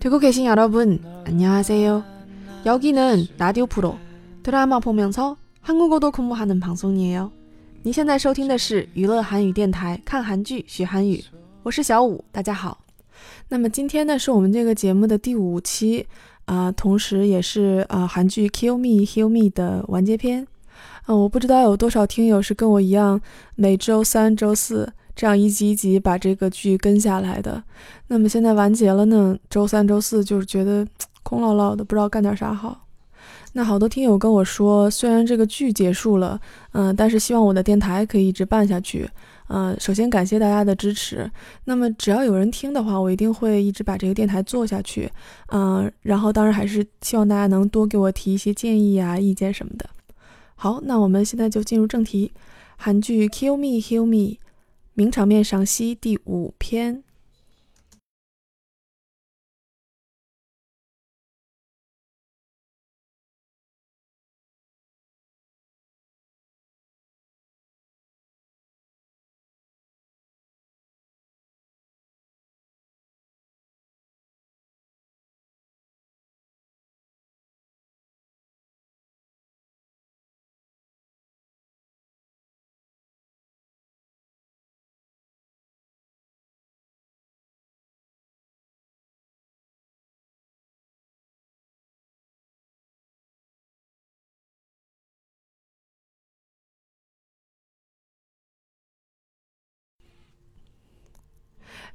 듣고 계신 여러분, 안녕하세요. 여기는 라디오 프로 드라마 보면서 한국어도 공부하는 방송이에요. 你现在收听的是娱乐韩语电台，看韩剧学韩语。我是小五，大家好。那么今天呢是我们这个节目的第五期啊、呃，同时也是啊、呃、韩剧《Kill Me Heal Me》的完结篇。嗯、呃，我不知道有多少听友是跟我一样，每周三、周四。 这样一集一集把这个剧跟下来的，那么现在完结了呢？周三、周四就是觉得 空落落的，不知道干点啥好。那好多听友跟我说，虽然这个剧结束了，嗯，但是希望我的电台可以一直办下去。嗯，首先感谢大家的支持。那么只要有人听的话，我一定会一直把这个电台做下去。嗯，然后当然还是希望大家能多给我提一些建议啊、意见什么的。好，那我们现在就进入正题，韩剧《Kill Me Heal Me》。名场面赏析第五篇。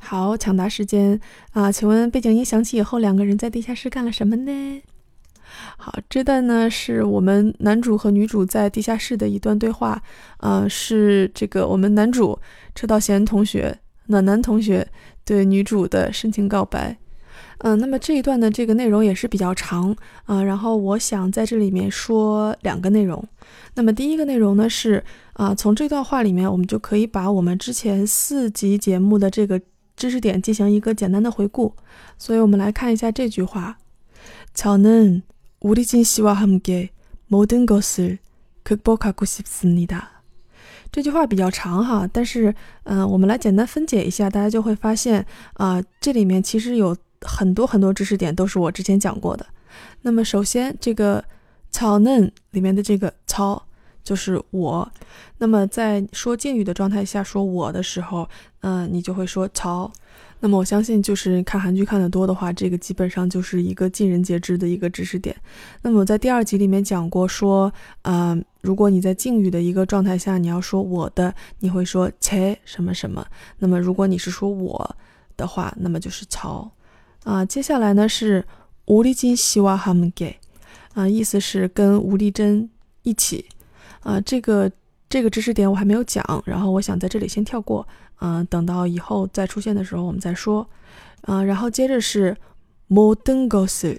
好，抢答时间啊！请问背景音响起以后，两个人在地下室干了什么呢？好，这段呢是我们男主和女主在地下室的一段对话，啊，是这个我们男主车道贤同学暖男同学对女主的深情告白。嗯，那么这一段的这个内容也是比较长啊，然后我想在这里面说两个内容。那么第一个内容呢是啊，从这段话里面，我们就可以把我们之前四集节目的这个。知识点进行一个简单的回顾，所以我们来看一下这句话：저는우리진씨와함께모든것을극복하고싶습니다这句话比较长哈，但是嗯，我们来简单分解一下，大家就会发现啊，这里面其实有很多很多知识点都是我之前讲过的。那么首先，这个草嫩里面的这个草。就是我，那么在说敬语的状态下说我的时候， 嗯，你就会说曹。那么我相信，就是看韩剧看得多的话，这个基本上就是一个尽人皆知的一个知识点。那么我在第二集里面讲过，说，嗯，如果你在敬语的一个状态下，你要说我的，你会说切什么什么。那么如果你是说我的话，那么就是曹。啊，接下来呢是吴丽珍希望他们给，啊，意思是跟吴丽珍一起。啊，这个这个知识点我还没有讲，然后我想在这里先跳过，嗯，等到以后再出现的时候我们再说，嗯，然后接着是 modern gossip，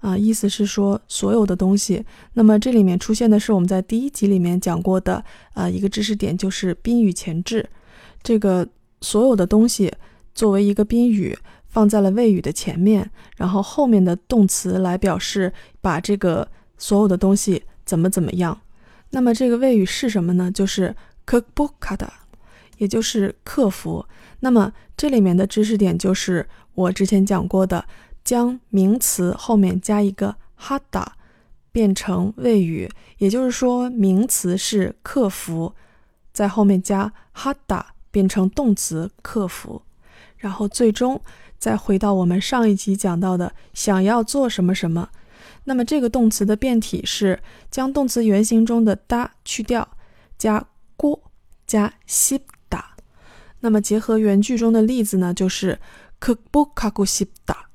啊，意思是说所有的东西。那么这里面出现的是我们在第一集里面讲过的，啊，一个知识点就是宾语前置，这个所有的东西作为一个宾语放在了谓语的前面，然后后面的动词来表示把这个所有的东西怎么怎么样。那么这个谓语是什么呢？就是克布卡的，也就是克服。那么这里面的知识点就是我之前讲过的，将名词后面加一个哈达变成谓语，也就是说名词是克服，在后面加哈达变成动词克服，然后最终再回到我们上一集讲到的想要做什么什么。那么这个动词的变体是将动词原形中的哒去掉，加过加西达。那么结合原句中的例子呢，就是克不卡古西达。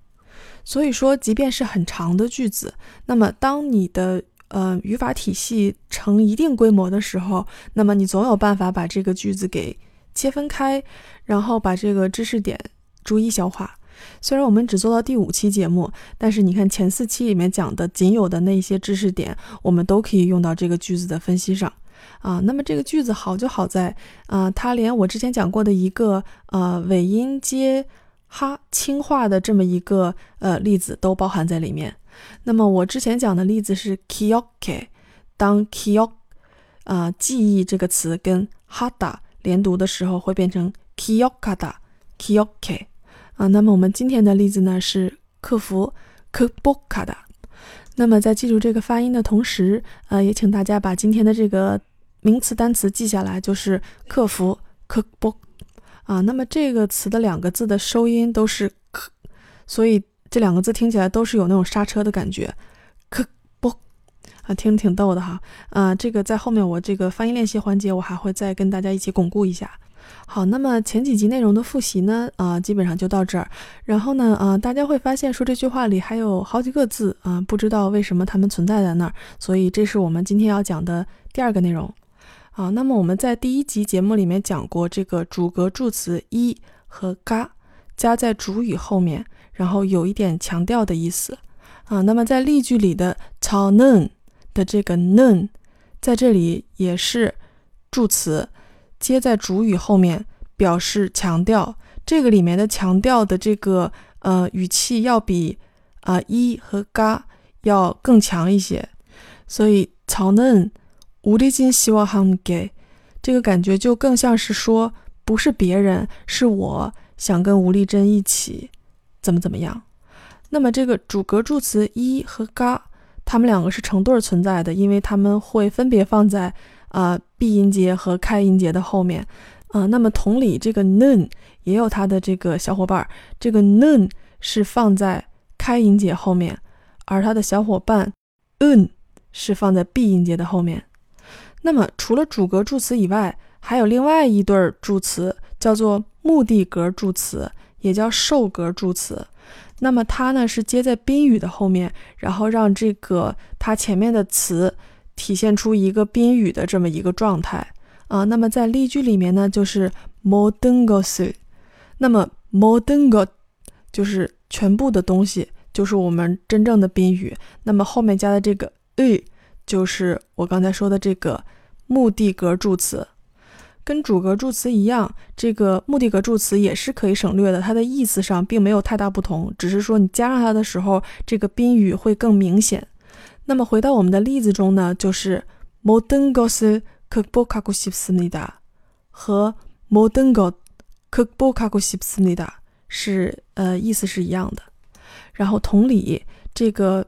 所以说，即便是很长的句子，那么当你的呃语法体系成一定规模的时候，那么你总有办法把这个句子给切分开，然后把这个知识点逐一消化。虽然我们只做到第五期节目，但是你看前四期里面讲的仅有的那些知识点，我们都可以用到这个句子的分析上啊。那么这个句子好就好在啊，它连我之前讲过的一个呃尾音接哈轻化的这么一个呃例子都包含在里面。那么我之前讲的例子是 kyoke，当 kyo 啊记忆这个词跟 hada 连读的时候，会变成 kyokada kyoke。啊。那么我们今天的例子呢是克服克波卡的。那么在记住这个发音的同时，呃，也请大家把今天的这个名词单词记下来，就是克服克波啊。那么这个词的两个字的收音都是克，所以这两个字听起来都是有那种刹车的感觉。啊，听着挺逗的哈，啊，这个在后面我这个发音练习环节，我还会再跟大家一起巩固一下。好，那么前几集内容的复习呢，啊，基本上就到这儿。然后呢，啊，大家会发现说这句话里还有好几个字啊，不知道为什么它们存在在那儿，所以这是我们今天要讲的第二个内容。啊，那么我们在第一集节目里面讲过这个主格助词一和嘎加在主语后面，然后有一点强调的意思。啊，那么在例句里的超嫩。的这个 n 在这里也是助词，接在主语后面，表示强调。这个里面的强调的这个呃语气要比啊一和嘎要更强一些，所以曹嫩无力金希望他们给这个感觉就更像是说不是别人，是我想跟吴丽珍一起怎么怎么样。那么这个主格助词一和嘎。它们两个是成对存在的，因为它们会分别放在啊闭音节和开音节的后面。啊，那么同理，这个 nun 也有它的这个小伙伴，这个 nun 是放在开音节后面，而它的小伙伴 un 是放在闭音节的后面。那么除了主格助词以外，还有另外一对助词，叫做目的格助词，也叫受格助词。那么它呢是接在宾语的后面，然后让这个它前面的词体现出一个宾语的这么一个状态啊。那么在例句里面呢，就是 modern g o s。那么 modern g o 就是全部的东西，就是我们真正的宾语。那么后面加的这个 e 就是我刚才说的这个目的格助词。跟主格助词一样，这个目的格助词也是可以省略的，它的意思上并没有太大不同，只是说你加上它的时候，这个宾语会更明显。那么回到我们的例子中呢，就是 modern gossip k b o k a g o s i p s n i d a 和 modern god k b o k a g o s i p s n i d a 是呃意思是一样的。然后同理，这个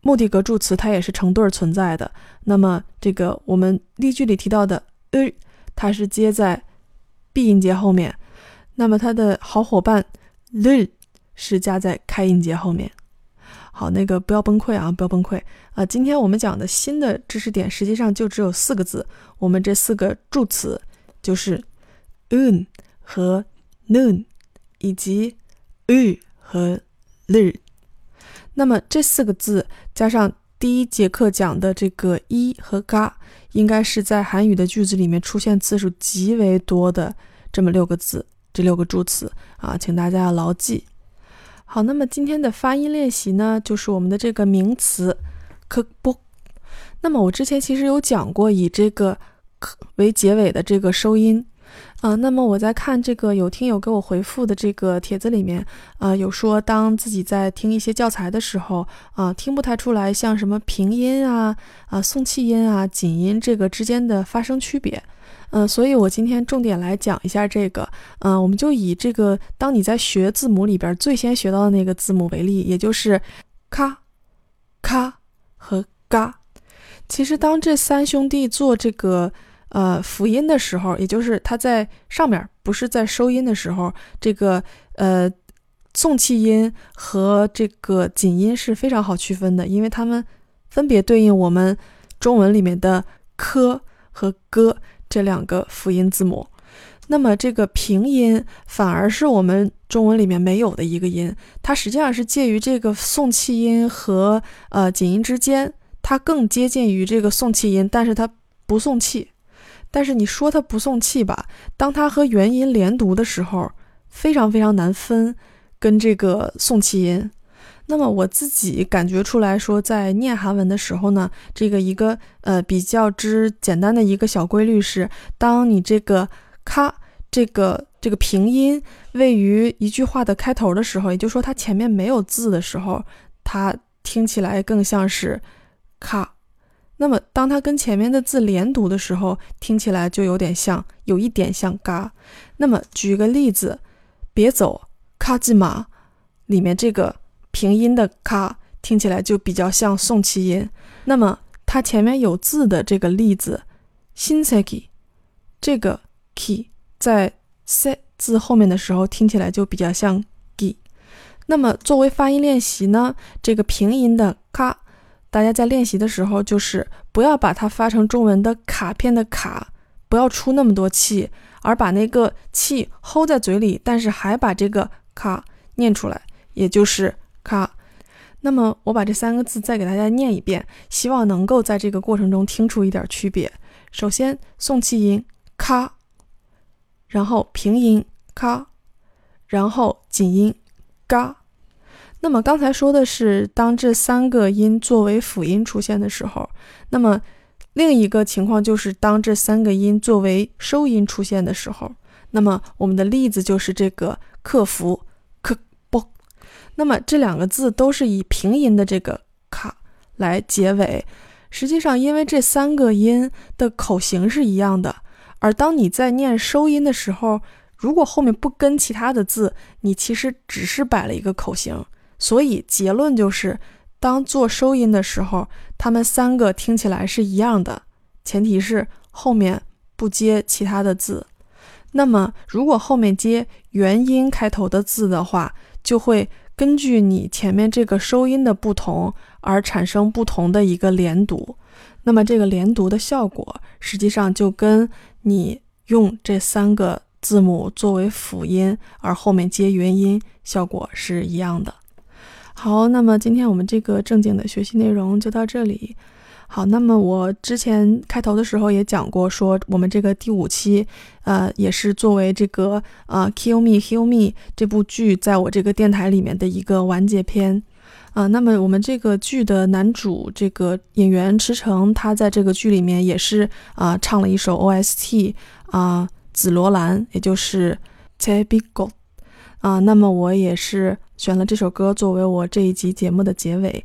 目的格助词它也是成对存在的。那么这个我们例句里提到的呃。它是接在闭音节后面，那么它的好伙伴 l 是加在开音节后面。好，那个不要崩溃啊，不要崩溃啊！今天我们讲的新的知识点实际上就只有四个字，我们这四个助词就是 un 和 noon 以及 u 和 l。那么这四个字加上第一节课讲的这个一和嘎。应该是在韩语的句子里面出现次数极为多的这么六个字，这六个助词啊，请大家要牢记。好，那么今天的发音练习呢，就是我们的这个名词 k b o 那么我之前其实有讲过以这个 k 为结尾的这个收音。啊，那么我在看这个有听友给我回复的这个帖子里面，啊，有说当自己在听一些教材的时候，啊，听不太出来像什么平音啊、啊送气音啊、紧音这个之间的发声区别，嗯，所以我今天重点来讲一下这个，嗯，我们就以这个当你在学字母里边最先学到的那个字母为例，也就是咔、咔和嘎。其实当这三兄弟做这个。呃，辅音的时候，也就是它在上面，不是在收音的时候，这个呃送气音和这个紧音是非常好区分的，因为它们分别对应我们中文里面的科和歌这两个辅音字母。那么这个平音反而是我们中文里面没有的一个音，它实际上是介于这个送气音和呃紧音之间，它更接近于这个送气音，但是它不送气。但是你说它不送气吧？当它和元音连读的时候，非常非常难分，跟这个送气音。那么我自己感觉出来说，在念韩文的时候呢，这个一个呃比较之简单的一个小规律是，当你这个咔这个这个平音位于一句话的开头的时候，也就是说它前面没有字的时候，它听起来更像是咔。那么，当它跟前面的字连读的时候，听起来就有点像，有一点像“嘎”。那么，举个例子，别走卡吉玛里面这个平音的卡听起来就比较像送气音。那么它前面有字的这个例子，新세기这个 key 在 se 字后面的时候听起来就比较像 gi。那么作为发音练习呢，这个平音的卡，大家在练习的时候就是不要把它发成中文的卡片的卡，不要出那么多气，而把那个气 hold 在嘴里，但是还把这个卡念出来，也就是卡。那么我把这三个字再给大家念一遍，希望能够在这个过程中听出一点区别。首先，送气音卡，然后平音卡，然后紧音嘎。那么刚才说的是当这三个音作为辅音出现的时候，那么另一个情况就是当这三个音作为收音出现的时候。那么我们的例子就是这个克服。那么这两个字都是以平音的这个卡来结尾。实际上，因为这三个音的口型是一样的，而当你在念收音的时候，如果后面不跟其他的字，你其实只是摆了一个口型。所以结论就是，当做收音的时候，它们三个听起来是一样的，前提是后面不接其他的字。那么，如果后面接元音开头的字的话，就会。根据你前面这个收音的不同而产生不同的一个连读，那么这个连读的效果实际上就跟你用这三个字母作为辅音而后面接元音效果是一样的。好，那么今天我们这个正经的学习内容就到这里。好，那么我之前开头的时候也讲过，说我们这个第五期，呃，也是作为这个呃《Kill Me Heal Me》这部剧在我这个电台里面的一个完结篇，啊，那么我们这个剧的男主这个演员池诚，他在这个剧里面也是啊唱了一首 OST 啊《紫罗兰》，也就是《t e b i g o 啊，那么我也是选了这首歌作为我这一集节目的结尾。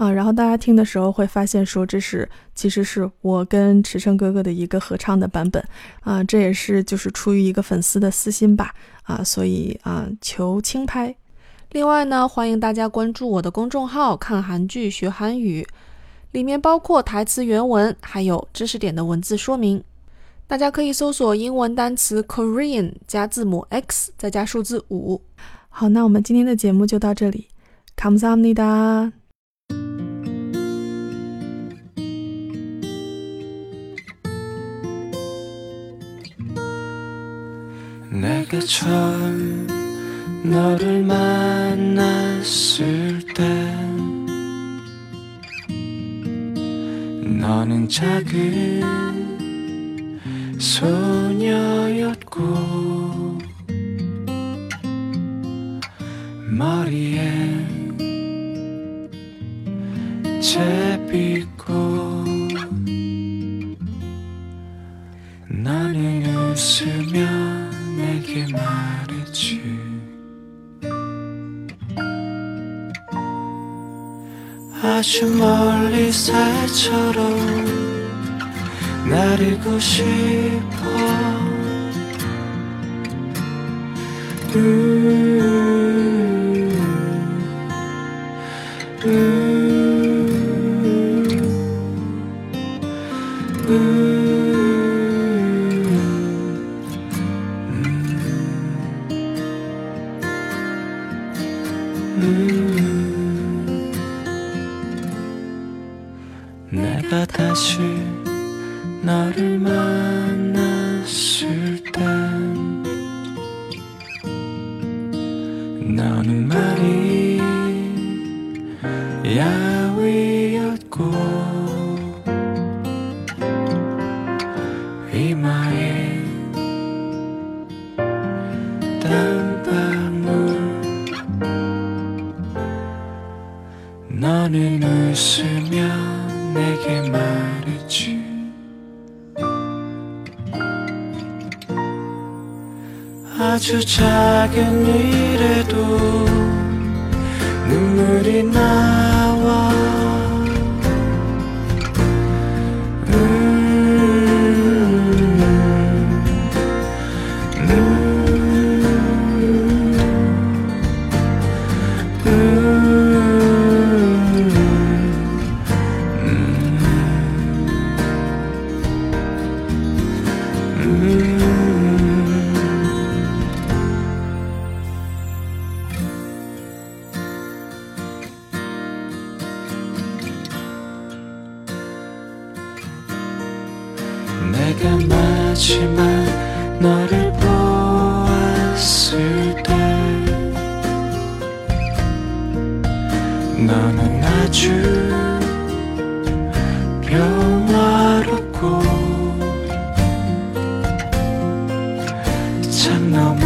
啊，然后大家听的时候会发现，说这是其实是我跟池生哥哥的一个合唱的版本，啊，这也是就是出于一个粉丝的私心吧，啊，所以啊求轻拍。另外呢，欢迎大家关注我的公众号“看韩剧学韩语”，里面包括台词原文，还有知识点的文字说明。大家可以搜索英文单词 Korean 加字母 X 再加数字五。好，那我们今天的节目就到这里，감사합니다 내가 처음 너를 만났을 때 너는 작은 소녀였고 머리에 아주 멀리 살처럼 나르고 싶어 음, 내가 다시 너를 만났을 땐 너는 말이 아주 작은 일에도 눈물이 나 承诺